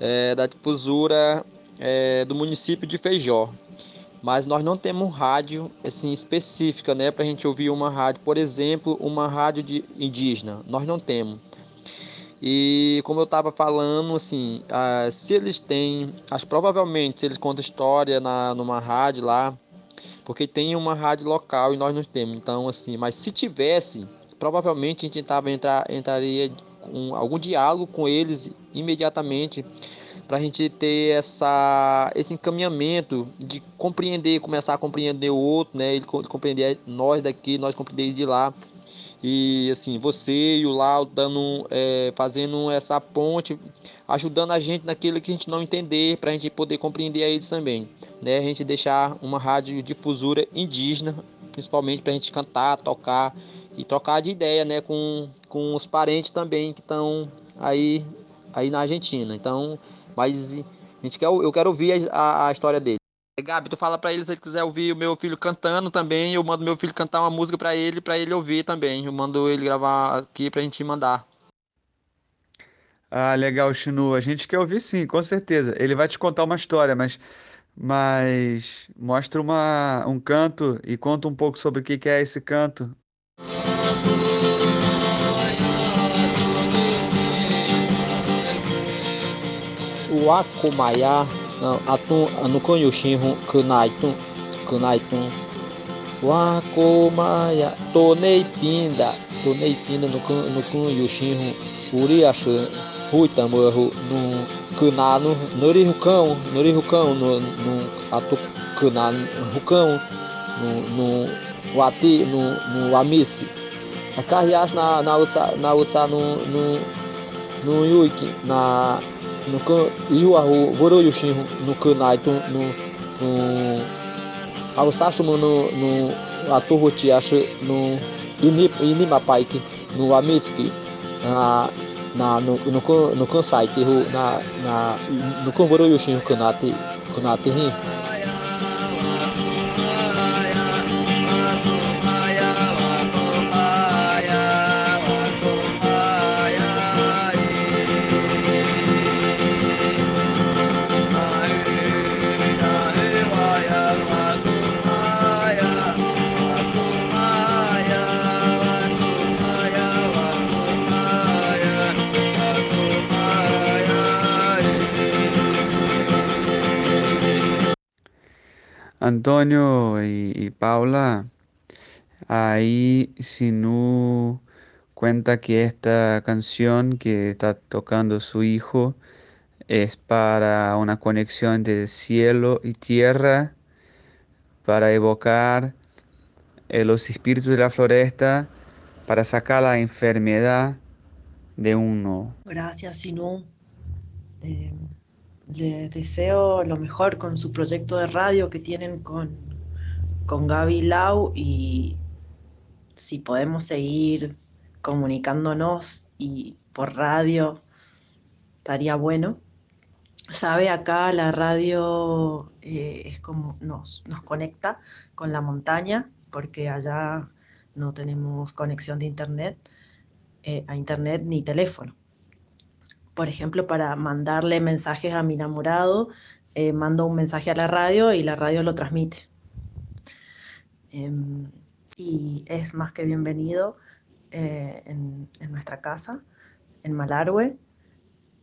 é, da difusora é, do município de Feijó mas nós não temos rádio assim específica, né, para a gente ouvir uma rádio, por exemplo, uma rádio de indígena, nós não temos. E como eu estava falando, assim, ah, se eles têm, acho provavelmente se eles contam história na numa rádio lá, porque tem uma rádio local e nós não temos. Então, assim, mas se tivesse, provavelmente a gente tava entrar, entraria com algum diálogo com eles imediatamente para a gente ter essa, esse encaminhamento de compreender, começar a compreender o outro, né? Ele compreender nós daqui, nós compreender de lá. E assim, você e o Lau dando, é, fazendo essa ponte, ajudando a gente naquilo que a gente não entender, para a gente poder compreender a eles também. Né? A gente deixar uma rádio difusora indígena, principalmente para a gente cantar, tocar e trocar de ideia né? com, com os parentes também que estão aí, aí na Argentina. Então, mas a gente quer, eu quero ouvir a, a história dele. Gabi, tu fala para ele se ele quiser ouvir o meu filho cantando também, eu mando meu filho cantar uma música para ele, para ele ouvir também. Eu mando ele gravar aqui pra gente mandar. Ah, legal, Chinu. A gente quer ouvir sim, com certeza. Ele vai te contar uma história, mas, mas mostra uma, um canto e conta um pouco sobre o que que é esse canto. Wakomaya, atun anukon yoshinhu kunaitun, kunaitun. Wakomaya, tonei pinda, tonei pinda yoshinhu, uriashu, huitamuhu, no kunanu, nori rukão, nori rukão, no no atu kunan rukão, no no wati, no no amisi. As carreagens na na utsa na utsa no no no na no kan Yuahu Voroyushinho no Kanaito no no Alsashumo no no Atovotiashu no Inimapaiki no Amitsuki na na no no no Kansai na na no Voroyushinho Kanate Kanate Rin Antonio y, Paula, ahí Sinú cuenta que esta canción que está tocando su hijo es para una conexión de cielo y tierra, para evocar eh, los espíritus de la floresta, para sacar la enfermedad de uno. Gracias, Sinú. Eh, le deseo lo mejor con su proyecto de radio que tienen con, con Gaby Lau y si podemos seguir comunicándonos y por radio, estaría bueno. Sabe, acá la radio eh, es como nos, nos conecta con la montaña, porque allá no tenemos conexión de internet, eh, a internet ni teléfono. Por ejemplo, para mandarle mensajes a mi enamorado, eh, mando un mensaje a la radio y la radio lo transmite. Em, y es más que bienvenido eh, en, nuestra casa, en Malargüe,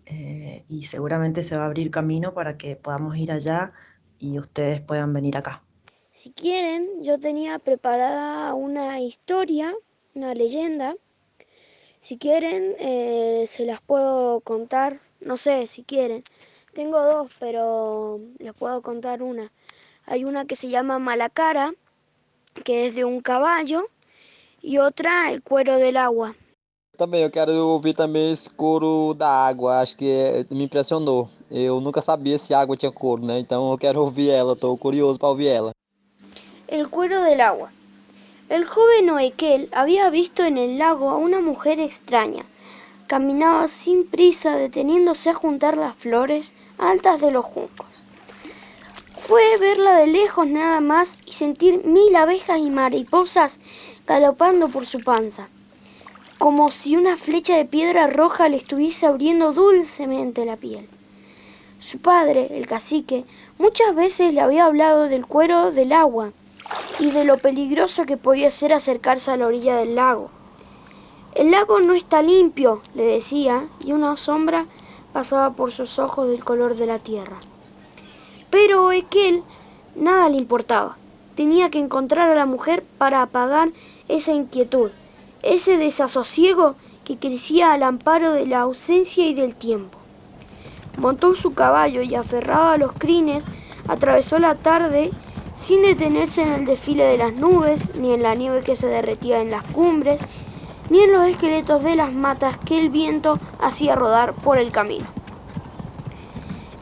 eh, y seguramente se va a abrir camino para que podamos ir allá y ustedes puedan venir acá. Si quieren, yo tenía preparada una historia, una leyenda. Si quieren, eh, se las puedo contar. No sé, si quieren. Tengo dos, pero les puedo contar una. Hay una que se llama Malacara, que es de un caballo, y otra El cuero del agua. Também, eu quero ouvir também esse couro da água, acho que é- me impressionou. Eu nunca sabia se água tinha couro, né? Então eu quero ouvir ela, curioso para ouvir ela. El cuero del agua. El joven Oekel había visto en el lago a una mujer extraña. Caminaba sin prisa, deteniéndose a juntar las flores altas de los juncos. Fue verla de lejos nada más y sentir mil abejas y mariposas galopando por su panza, como si una flecha de piedra roja le estuviese abriendo dulcemente la piel. Su padre, el cacique, muchas veces le había hablado del cuero del agua y de lo peligroso que podía ser acercarse a la orilla del lago. El lago no está limpio, le decía, y una sombra pasaba por sus ojos del color de la tierra. Pero Ekel nada le importaba. Tenía que encontrar a la mujer para apagar esa inquietud, ese desasosiego que crecía al amparo de la ausencia y del tiempo. Montó su caballo y aferrado a los crines, atravesó la tarde sin detenerse en el desfile de las nubes, ni en la nieve que se derretía en las cumbres, ni en los esqueletos de las matas que el viento hacía rodar por el camino.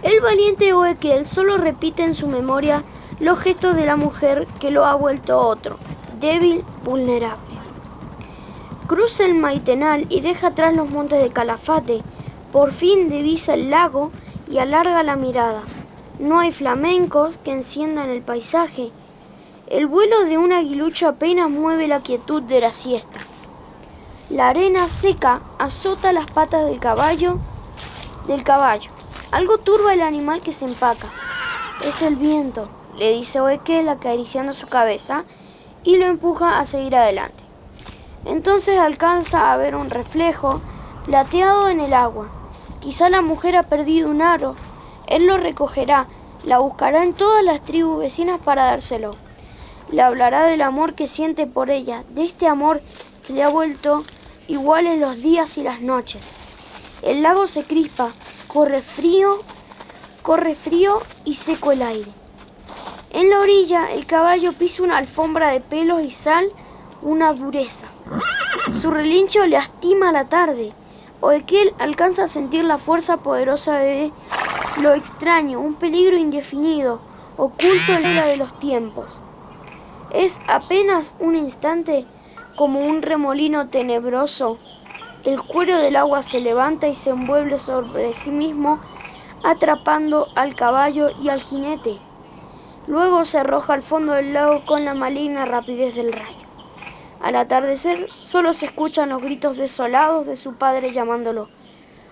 El valiente Oekel solo repite en su memoria los gestos de la mujer que lo ha vuelto otro, débil, vulnerable. Cruza el Maitenal y deja atrás los montes de Calafate. Por fin divisa el lago y alarga la mirada. No hay flamencos que enciendan el paisaje. El vuelo de un aguilucho apenas mueve la quietud de la siesta. La arena seca azota las patas del caballo, del caballo. Algo turba el animal que se empaca. Es el viento, le dice Oekel acariciando su cabeza y lo empuja a seguir adelante. Entonces alcanza a ver un reflejo plateado en el agua. Quizá la mujer ha perdido un aro. Él lo recogerá, la buscará en todas las tribus vecinas para dárselo. Le hablará del amor que siente por ella, de este amor que le ha vuelto igual en los días y las noches. El lago se crispa, corre frío, corre frío y seco el aire. En la orilla el caballo pisa una alfombra de pelos y sal, una dureza. Su relincho le lastima la tarde. Oekel alcanza a sentir la fuerza poderosa de lo extraño, un peligro indefinido, oculto en la de los tiempos. Es apenas un instante como un remolino tenebroso. El cuero del agua se levanta y se envuelve sobre sí mismo, atrapando al caballo y al jinete. Luego se arroja al fondo del lago con la maligna rapidez del rayo. Al atardecer solo se escuchan los gritos desolados de su padre llamándolo.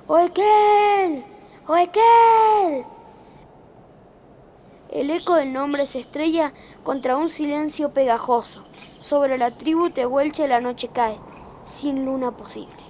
¡Oekel! ¡Oekel! El eco del nombre se estrella contra un silencio pegajoso. Sobre la tribu Tehuelche la noche cae, sin luna posible.